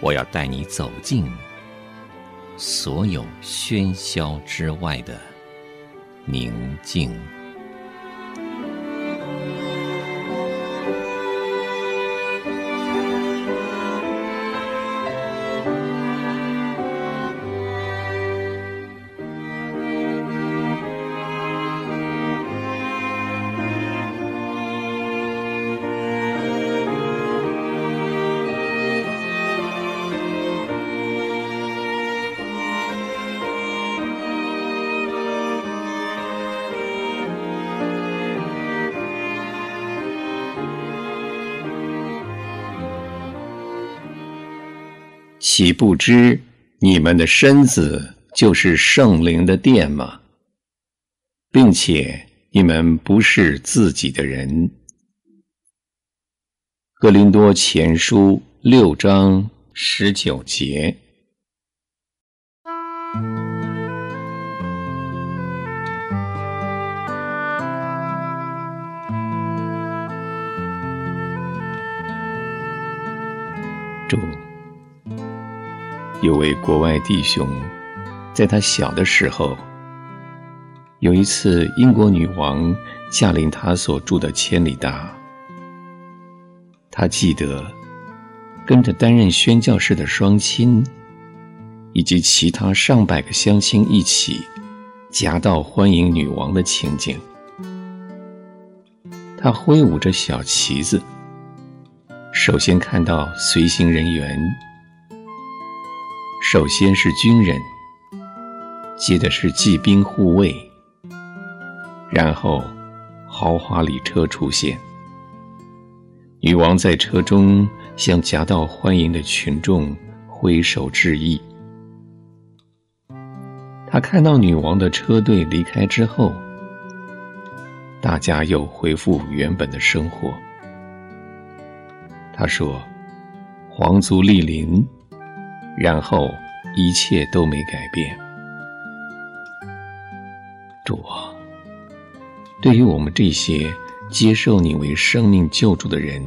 我要带你走进所有喧嚣之外的宁静。岂不知你们的身子就是圣灵的殿吗？并且你们不是自己的人。哥林多前书六章十九节。有位国外弟兄，在他小的时候，有一次英国女王驾临他所住的千里达，他记得跟着担任宣教士的双亲，以及其他上百个乡亲一起夹道欢迎女王的情景。他挥舞着小旗子，首先看到随行人员。首先是军人，接着是骑兵护卫，然后豪华礼车出现。女王在车中向夹道欢迎的群众挥手致意。他看到女王的车队离开之后，大家又恢复原本的生活。他说：“皇族莅临。”然后一切都没改变。主啊，对于我们这些接受你为生命救主的人，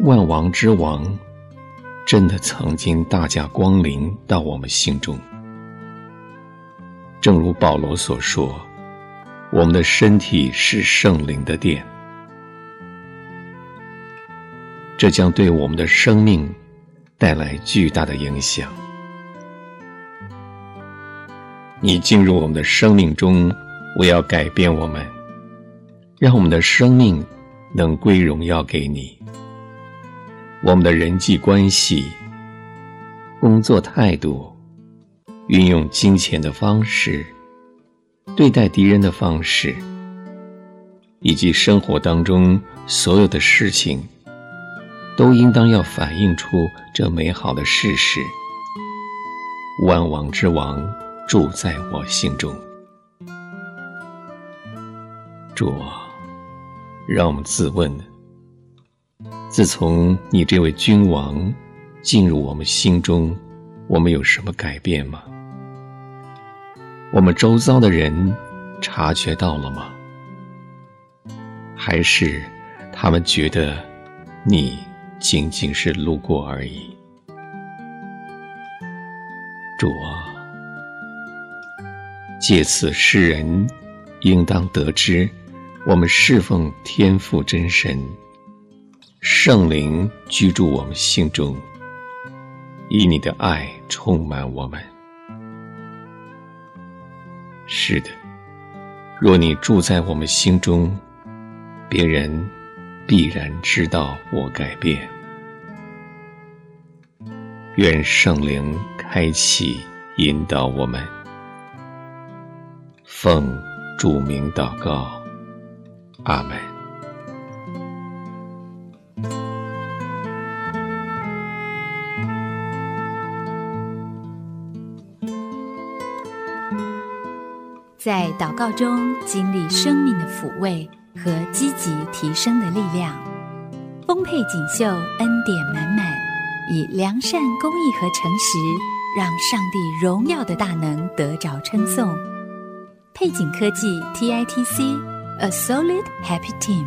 万王之王真的曾经大驾光临到我们心中。正如保罗所说，我们的身体是圣灵的殿，这将对我们的生命。带来巨大的影响。你进入我们的生命中，我要改变我们，让我们的生命能归荣耀给你。我们的人际关系、工作态度、运用金钱的方式、对待敌人的方式，以及生活当中所有的事情。都应当要反映出这美好的事实。万王之王住在我心中。主啊，让我们自问：自从你这位君王进入我们心中，我们有什么改变吗？我们周遭的人察觉到了吗？还是他们觉得你？仅仅是路过而已。主啊，借此世人应当得知，我们侍奉天父真神，圣灵居住我们心中，以你的爱充满我们。是的，若你住在我们心中，别人必然知道我改变。愿圣灵开启、引导我们，奉主名祷告，阿门。在祷告中经历生命的抚慰和积极提升的力量，丰沛锦绣，恩典满满。以良善、公益和诚实，让上帝荣耀的大能得着称颂。配景科技 TITC，A Solid Happy Team。